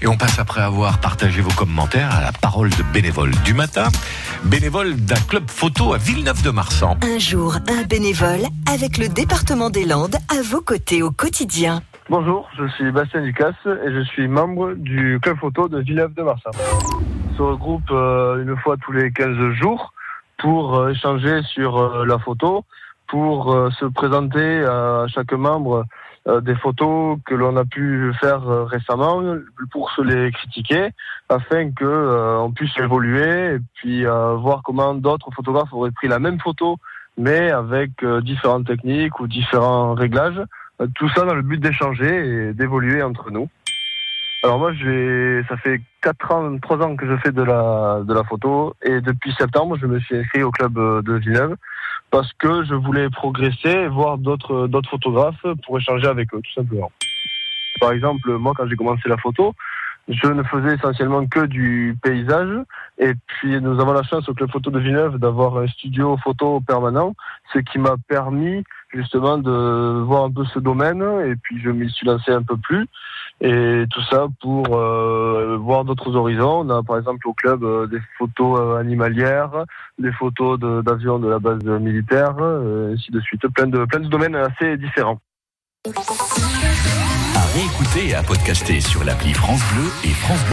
Et on passe après avoir partagé vos commentaires à la parole de bénévole du matin, bénévole d'un club photo à Villeneuve-de-Marsan. Un jour, un bénévole avec le département des Landes à vos côtés au quotidien. Bonjour, je suis Bastien Ducasse et je suis membre du club photo de Villeneuve-de-Marsan. On se regroupe euh, une fois tous les 15 jours pour euh, échanger sur euh, la photo, pour se présenter à chaque membre des photos que l'on a pu faire récemment pour se les critiquer afin que on puisse évoluer et puis voir comment d'autres photographes auraient pris la même photo mais avec différentes techniques ou différents réglages tout ça dans le but d'échanger et d'évoluer entre nous. Alors moi, j'ai, ça fait 4 ans, 3 ans que je fais de la, de la photo et depuis septembre, je me suis inscrit au club de Villeneuve parce que je voulais progresser et voir d'autres, d'autres photographes pour échanger avec eux, tout simplement. Par exemple, moi, quand j'ai commencé la photo, je ne faisais essentiellement que du paysage. Et puis, nous avons la chance au Club Photo de Villeneuve d'avoir un studio photo permanent, ce qui m'a permis justement de voir un peu ce domaine. Et puis, je m'y suis lancé un peu plus. Et tout ça pour euh, voir d'autres horizons. On a par exemple au club euh, des photos euh, animalières, des photos d'avions de, la base militaire, ainsi de suite. Plein de, plein de domaines assez différents. À réécouter et à podcaster sur l'appli France Bleu et France Bleu.